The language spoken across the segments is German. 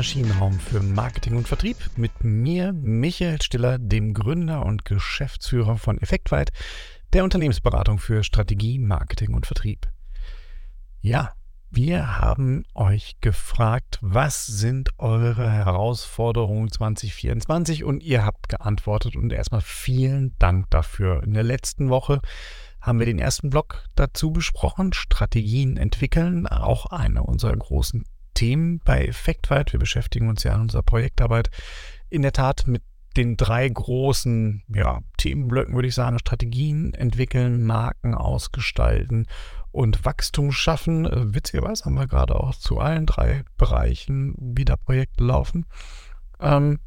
Maschinenraum für Marketing und Vertrieb mit mir, Michael Stiller, dem Gründer und Geschäftsführer von Effektweit, der Unternehmensberatung für Strategie, Marketing und Vertrieb. Ja, wir haben euch gefragt, was sind eure Herausforderungen 2024 und ihr habt geantwortet und erstmal vielen Dank dafür. In der letzten Woche haben wir den ersten Block dazu besprochen, Strategien entwickeln, auch eine unserer großen Themen bei Effektweit. Wir beschäftigen uns ja in unserer Projektarbeit in der Tat mit den drei großen ja, Themenblöcken, würde ich sagen, Strategien entwickeln, Marken ausgestalten und Wachstum schaffen. Witzigerweise haben wir gerade auch zu allen drei Bereichen wieder Projekte laufen. Ähm,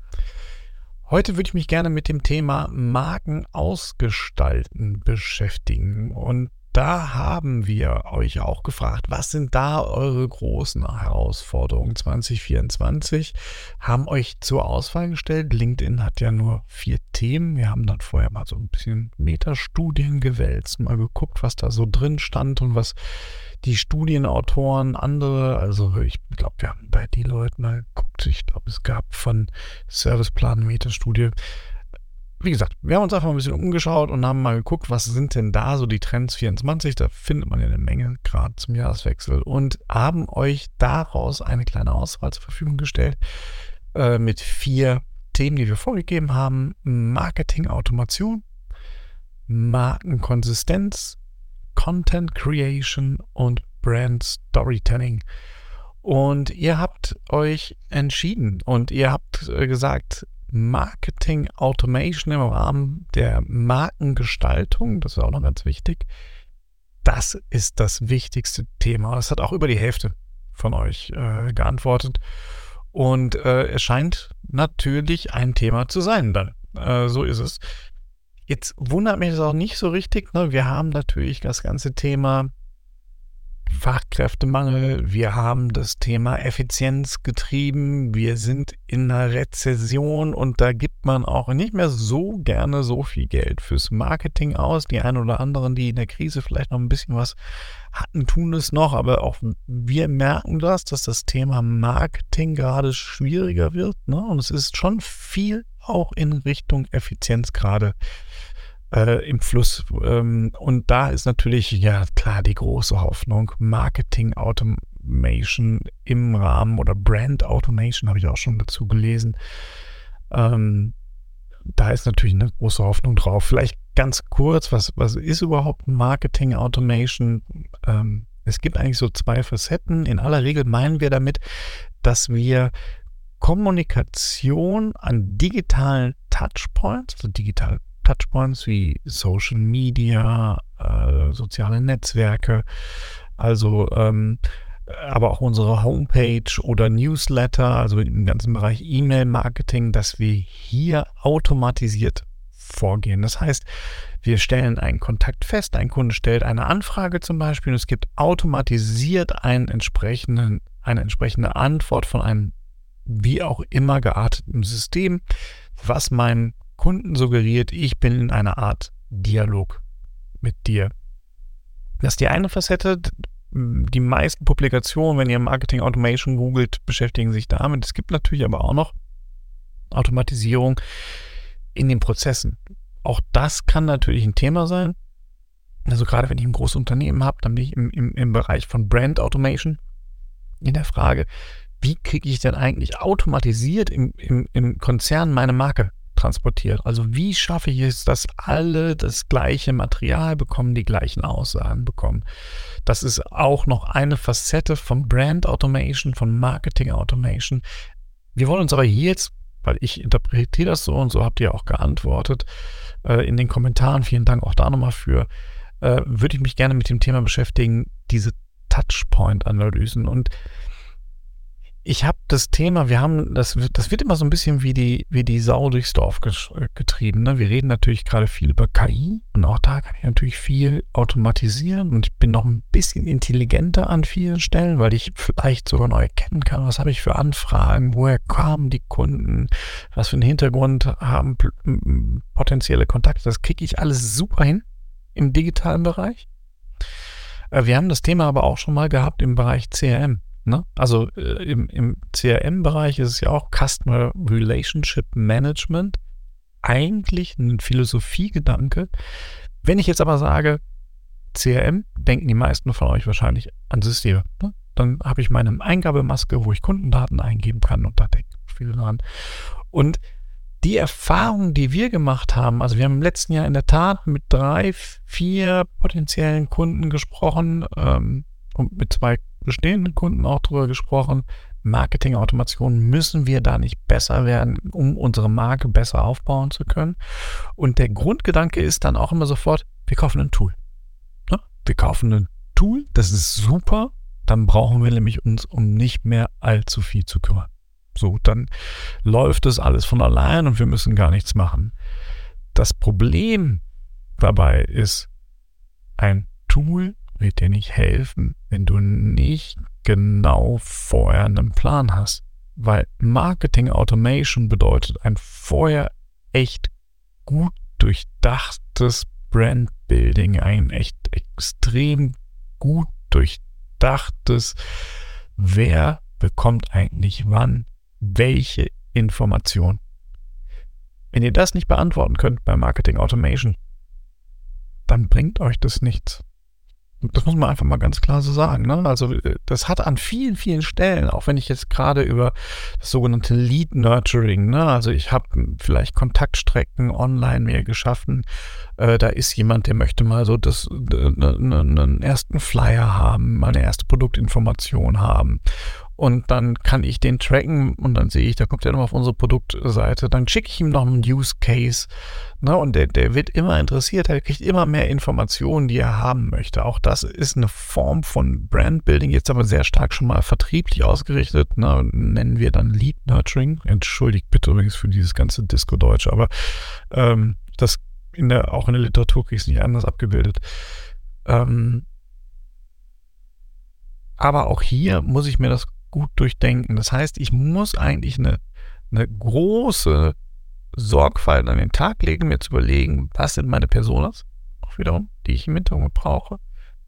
Heute würde ich mich gerne mit dem Thema Marken ausgestalten beschäftigen. Und da haben wir euch auch gefragt, was sind da eure großen Herausforderungen 2024? Haben euch zur Auswahl gestellt. LinkedIn hat ja nur vier Themen. Wir haben dann vorher mal so ein bisschen Metastudien gewälzt, mal geguckt, was da so drin stand und was die Studienautoren, andere, also ich glaube, wir haben bei die Leute mal geguckt, ich glaube, es gab von Serviceplan Metastudie. Wie gesagt, wir haben uns einfach ein bisschen umgeschaut und haben mal geguckt, was sind denn da so die Trends 24. Da findet man ja eine Menge, gerade zum Jahreswechsel. Und haben euch daraus eine kleine Auswahl zur Verfügung gestellt äh, mit vier Themen, die wir vorgegeben haben. Marketing-Automation, Markenkonsistenz, Content Creation und Brand Storytelling. Und ihr habt euch entschieden und ihr habt äh, gesagt, Marketing Automation im Rahmen der Markengestaltung, das ist auch noch ganz wichtig, das ist das wichtigste Thema. Das hat auch über die Hälfte von euch äh, geantwortet. Und äh, es scheint natürlich ein Thema zu sein dann. Äh, so ist es. Jetzt wundert mich das auch nicht so richtig. Ne? Wir haben natürlich das ganze Thema Fachkräftemangel, wir haben das Thema Effizienz getrieben, wir sind in einer Rezession und da gibt man auch nicht mehr so gerne so viel Geld fürs Marketing aus. Die einen oder anderen, die in der Krise vielleicht noch ein bisschen was hatten, tun es noch, aber auch wir merken das, dass das Thema Marketing gerade schwieriger wird. Ne? Und es ist schon viel auch in Richtung Effizienz gerade äh, im Fluss. Ähm, und da ist natürlich, ja klar, die große Hoffnung, Marketing Automation im Rahmen oder Brand Automation, habe ich auch schon dazu gelesen. Ähm, da ist natürlich eine große Hoffnung drauf. Vielleicht ganz kurz, was, was ist überhaupt Marketing Automation? Ähm, es gibt eigentlich so zwei Facetten. In aller Regel meinen wir damit, dass wir Kommunikation an digitalen Touchpoints, also digital Touchpoints wie Social Media, äh, soziale Netzwerke, also ähm, aber auch unsere Homepage oder Newsletter, also im ganzen Bereich E-Mail-Marketing, dass wir hier automatisiert vorgehen. Das heißt, wir stellen einen Kontakt fest, ein Kunde stellt eine Anfrage zum Beispiel und es gibt automatisiert einen entsprechenden, eine entsprechende Antwort von einem wie auch immer gearteten System, was meinem Kunden suggeriert, ich bin in einer Art Dialog mit dir. Das ist die eine Facette. Die meisten Publikationen, wenn ihr Marketing Automation googelt, beschäftigen sich damit. Es gibt natürlich aber auch noch Automatisierung in den Prozessen. Auch das kann natürlich ein Thema sein. Also gerade wenn ich ein großes Unternehmen habe, dann bin ich im, im, im Bereich von Brand Automation in der Frage, wie kriege ich denn eigentlich automatisiert im, im, im Konzern meine Marke transportiert. Also wie schaffe ich es, dass alle das gleiche Material bekommen, die gleichen Aussagen bekommen. Das ist auch noch eine Facette von Brand Automation, von Marketing Automation. Wir wollen uns aber hier jetzt, weil ich interpretiere das so und so habt ihr auch geantwortet äh, in den Kommentaren, vielen Dank auch da nochmal für, äh, würde ich mich gerne mit dem Thema beschäftigen, diese Touchpoint-Analysen und ich habe das Thema, wir haben, das, das wird immer so ein bisschen wie die, wie die Sau durchs Dorf getrieben. Ne? Wir reden natürlich gerade viel über KI und auch da kann ich natürlich viel automatisieren und ich bin noch ein bisschen intelligenter an vielen Stellen, weil ich vielleicht sogar neu erkennen kann, was habe ich für Anfragen, woher kamen die Kunden, was für einen Hintergrund haben potenzielle Kontakte. Das kriege ich alles super hin im digitalen Bereich. Äh, wir haben das Thema aber auch schon mal gehabt im Bereich CRM. Ne? Also äh, im, im CRM-Bereich ist es ja auch Customer Relationship Management eigentlich ein Philosophiegedanke. Wenn ich jetzt aber sage, CRM, denken die meisten von euch wahrscheinlich an Systeme. Ne? Dann habe ich meine Eingabemaske, wo ich Kundendaten eingeben kann und da denken viele dran. Und die Erfahrung, die wir gemacht haben, also wir haben im letzten Jahr in der Tat mit drei, vier potenziellen Kunden gesprochen ähm, und mit zwei bestehenden Kunden auch drüber gesprochen. Marketing-Automation müssen wir da nicht besser werden, um unsere Marke besser aufbauen zu können. Und der Grundgedanke ist dann auch immer sofort, wir kaufen ein Tool. Ja? Wir kaufen ein Tool, das ist super, dann brauchen wir nämlich uns um nicht mehr allzu viel zu kümmern. So, dann läuft es alles von allein und wir müssen gar nichts machen. Das Problem dabei ist, ein Tool wird dir nicht helfen, wenn du nicht genau vorher einen Plan hast. Weil Marketing Automation bedeutet ein vorher echt gut durchdachtes Brandbuilding, ein echt extrem gut durchdachtes, wer bekommt eigentlich wann welche Information. Wenn ihr das nicht beantworten könnt bei Marketing Automation, dann bringt euch das nichts. Das muss man einfach mal ganz klar so sagen. Ne? Also äh, das hat an vielen, vielen Stellen, auch wenn ich jetzt gerade über das sogenannte Lead Nurturing, ne? also ich habe vielleicht Kontaktstrecken online mehr geschaffen, äh, da ist jemand, der möchte mal so das, äh, ne, ne, einen ersten Flyer haben, mal eine erste Produktinformation haben und dann kann ich den tracken und dann sehe ich, da kommt er nochmal auf unsere Produktseite, dann schicke ich ihm noch einen Use Case ne, und der, der wird immer interessiert, er kriegt immer mehr Informationen, die er haben möchte. Auch das ist eine Form von Brandbuilding, jetzt aber sehr stark schon mal vertrieblich ausgerichtet, ne, nennen wir dann Lead Nurturing. Entschuldigt bitte übrigens für dieses ganze Disco-Deutsche, aber ähm, das in der, auch in der Literatur kriege ich es nicht anders abgebildet. Ähm, aber auch hier muss ich mir das gut durchdenken. Das heißt, ich muss eigentlich eine, eine große Sorgfalt an den Tag legen, mir zu überlegen, was sind meine Personas, auch wiederum, die ich im Hintergrund brauche,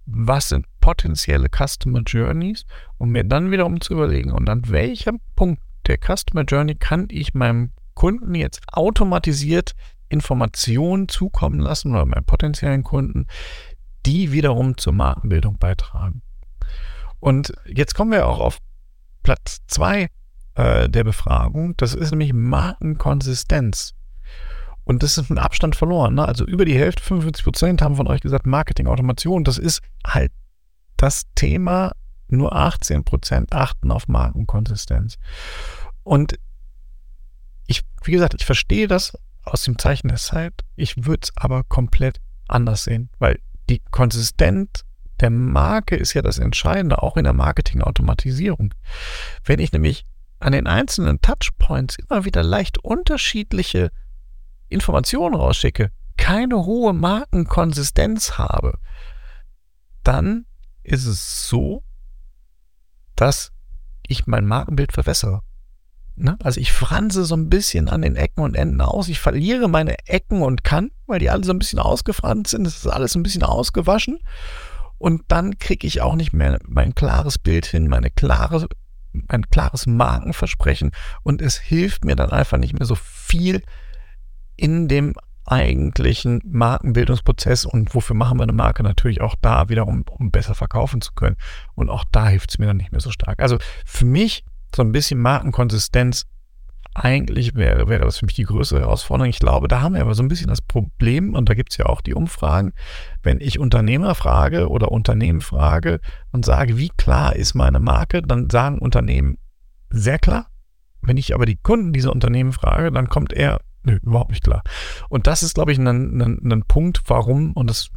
was sind potenzielle Customer Journeys und mir dann wiederum zu überlegen, und an welchem Punkt der Customer Journey kann ich meinem Kunden jetzt automatisiert Informationen zukommen lassen oder meinen potenziellen Kunden, die wiederum zur Markenbildung beitragen. Und jetzt kommen wir auch auf Platz 2 äh, der Befragung. Das ist nämlich Markenkonsistenz. Und das ist ein Abstand verloren. Ne? Also über die Hälfte, 45 Prozent, haben von euch gesagt, Marketing-Automation. Das ist halt das Thema. Nur 18 Prozent achten auf Markenkonsistenz. Und ich, wie gesagt, ich verstehe das aus dem Zeichen der Zeit. Ich würde es aber komplett anders sehen, weil die Konsistenz der Marke ist ja das Entscheidende, auch in der Marketing-Automatisierung. Wenn ich nämlich an den einzelnen Touchpoints immer wieder leicht unterschiedliche Informationen rausschicke, keine hohe Markenkonsistenz habe, dann ist es so, dass ich mein Markenbild verwässere. Ne? Also ich franse so ein bisschen an den Ecken und Enden aus. Ich verliere meine Ecken und Kanten, weil die alle so ein bisschen ausgefranst sind. Es ist alles ein bisschen ausgewaschen. Und dann kriege ich auch nicht mehr mein klares Bild hin, meine klare, mein klares Markenversprechen. Und es hilft mir dann einfach nicht mehr so viel in dem eigentlichen Markenbildungsprozess und wofür machen wir eine Marke natürlich auch da wiederum, um besser verkaufen zu können. Und auch da hilft es mir dann nicht mehr so stark. Also für mich so ein bisschen Markenkonsistenz eigentlich wäre, wäre das für mich die größere Herausforderung. Ich glaube, da haben wir aber so ein bisschen das Problem, und da gibt es ja auch die Umfragen, wenn ich Unternehmer frage oder Unternehmen frage und sage, wie klar ist meine Marke, dann sagen Unternehmen sehr klar. Wenn ich aber die Kunden dieser Unternehmen frage, dann kommt er, nö, überhaupt nicht klar. Und das ist, glaube ich, ein, ein, ein Punkt, warum, und das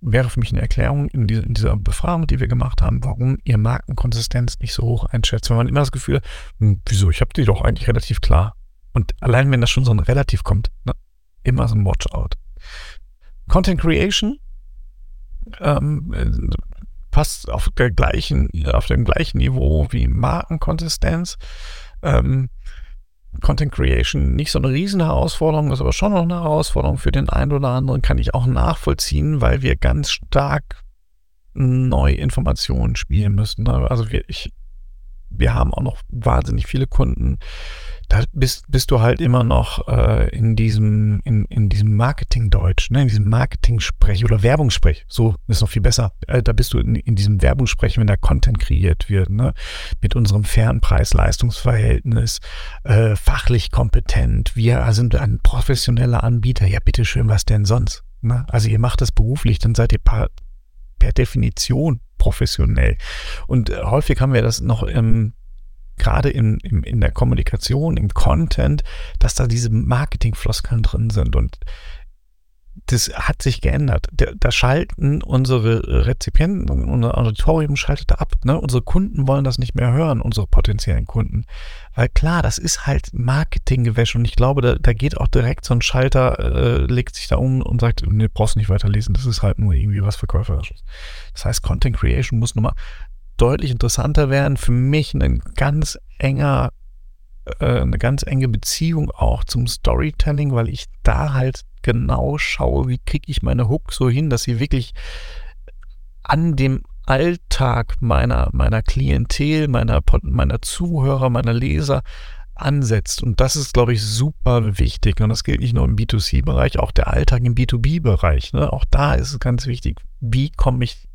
wäre für mich eine Erklärung in, die, in, dieser Befragung, die wir gemacht haben, warum ihr Markenkonsistenz nicht so hoch einschätzt. Wenn man immer das Gefühl, hm, wieso, ich habe die doch eigentlich relativ klar. Und allein wenn das schon so ein Relativ kommt, ne, immer so ein Watch-out. Content Creation ähm, passt auf, der gleichen, auf dem gleichen Niveau wie Markenkonsistenz. Ähm, Content Creation. Nicht so eine riesen Herausforderung, ist aber schon noch eine Herausforderung. Für den einen oder anderen, kann ich auch nachvollziehen, weil wir ganz stark neue Informationen spielen müssen. Also wir, ich wir haben auch noch wahnsinnig viele Kunden, da bist, bist du halt immer noch äh, in diesem, in, in diesem Marketing-Deutsch, ne, in diesem Marketing-Sprech oder Werbungssprech. So ist noch viel besser. Äh, da bist du in, in diesem Werbungssprech, wenn da Content kreiert wird, ne, mit unserem fairen Preis-Leistungsverhältnis, äh, fachlich kompetent. Wir sind ein professioneller Anbieter. Ja, bitteschön, was denn sonst? Ne? Also ihr macht das beruflich, dann seid ihr per, per Definition professionell. Und äh, häufig haben wir das noch im gerade in, in, in der Kommunikation, im Content, dass da diese Marketingfloskeln drin sind. Und das hat sich geändert. Da, schalten unsere Rezipienten, unser Auditorium schaltet ab. Ne? Unsere Kunden wollen das nicht mehr hören, unsere potenziellen Kunden. Weil klar, das ist halt Marketinggewäsch und ich glaube, da, da geht auch direkt so ein Schalter, äh, legt sich da um und sagt, nee, brauchst nicht weiterlesen, das ist halt nur irgendwie was Verkäuferisches. Das heißt, Content Creation muss nochmal deutlich interessanter werden. Für mich ein ganz enger, äh, eine ganz enge Beziehung auch zum Storytelling, weil ich da halt genau schaue, wie kriege ich meine Hook so hin, dass sie wirklich an dem Alltag meiner, meiner Klientel, meiner, meiner Zuhörer, meiner Leser ansetzt. Und das ist, glaube ich, super wichtig. Und das gilt nicht nur im B2C-Bereich, auch der Alltag im B2B-Bereich. Ne? Auch da ist es ganz wichtig, wie komme ich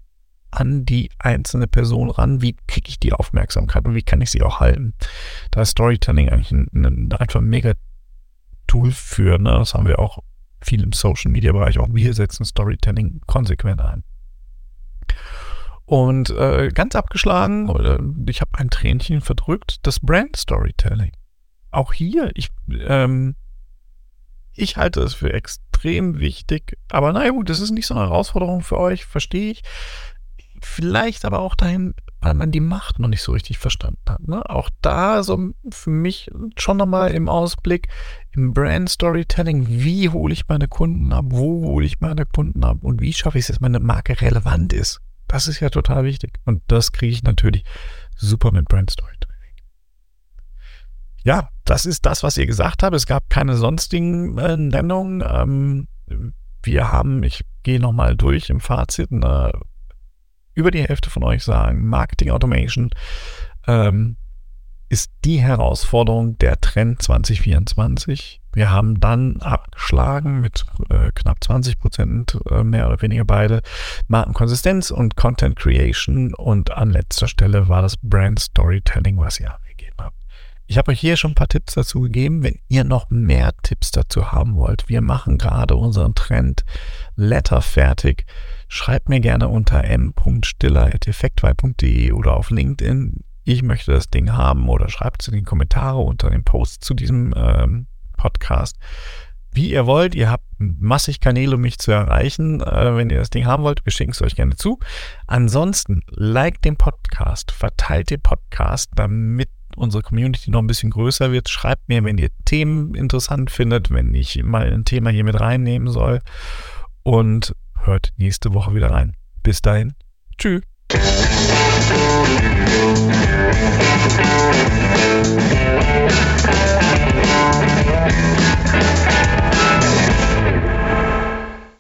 an die einzelne Person ran? Wie kriege ich die Aufmerksamkeit und wie kann ich sie auch halten? Da ist Storytelling eigentlich ein, ein einfach ein mega Tool für. Ne? Das haben wir auch viel im Social Media Bereich. Auch wir setzen Storytelling konsequent ein. Und äh, ganz abgeschlagen, ich habe ein Tränchen verdrückt, das Brand Storytelling. Auch hier, ich, ähm, ich halte es für extrem wichtig, aber naja gut, das ist nicht so eine Herausforderung für euch, verstehe ich. Vielleicht aber auch dahin, weil man die Macht noch nicht so richtig verstanden hat. Ne? Auch da so für mich schon nochmal im Ausblick, im Brand Storytelling, wie hole ich meine Kunden ab, wo hole ich meine Kunden ab und wie schaffe ich es, dass meine Marke relevant ist. Das ist ja total wichtig. Und das kriege ich natürlich super mit Brand Storytelling. Ja, das ist das, was ihr gesagt habt. Es gab keine sonstigen äh, Nennungen. Ähm, wir haben, ich gehe nochmal durch im Fazit, eine über die Hälfte von euch sagen, Marketing Automation ähm, ist die Herausforderung der Trend 2024. Wir haben dann abgeschlagen mit äh, knapp 20 Prozent, äh, mehr oder weniger beide, Markenkonsistenz und Content Creation. Und an letzter Stelle war das Brand Storytelling, was habt. Ich habe euch hier schon ein paar Tipps dazu gegeben. Wenn ihr noch mehr Tipps dazu haben wollt, wir machen gerade unseren Trend Letter fertig. Schreibt mir gerne unter m.stiller.effektwei.de oder auf LinkedIn. Ich möchte das Ding haben oder schreibt es in die Kommentare unter dem Post zu diesem ähm, Podcast. Wie ihr wollt, ihr habt massig Kanäle, um mich zu erreichen. Äh, wenn ihr das Ding haben wollt, wir schicken es euch gerne zu. Ansonsten, liked den Podcast, verteilt den Podcast, damit unsere Community noch ein bisschen größer wird. Schreibt mir, wenn ihr Themen interessant findet, wenn ich mal ein Thema hier mit reinnehmen soll. Und hört nächste Woche wieder rein. Bis dahin. Tschüss. Thank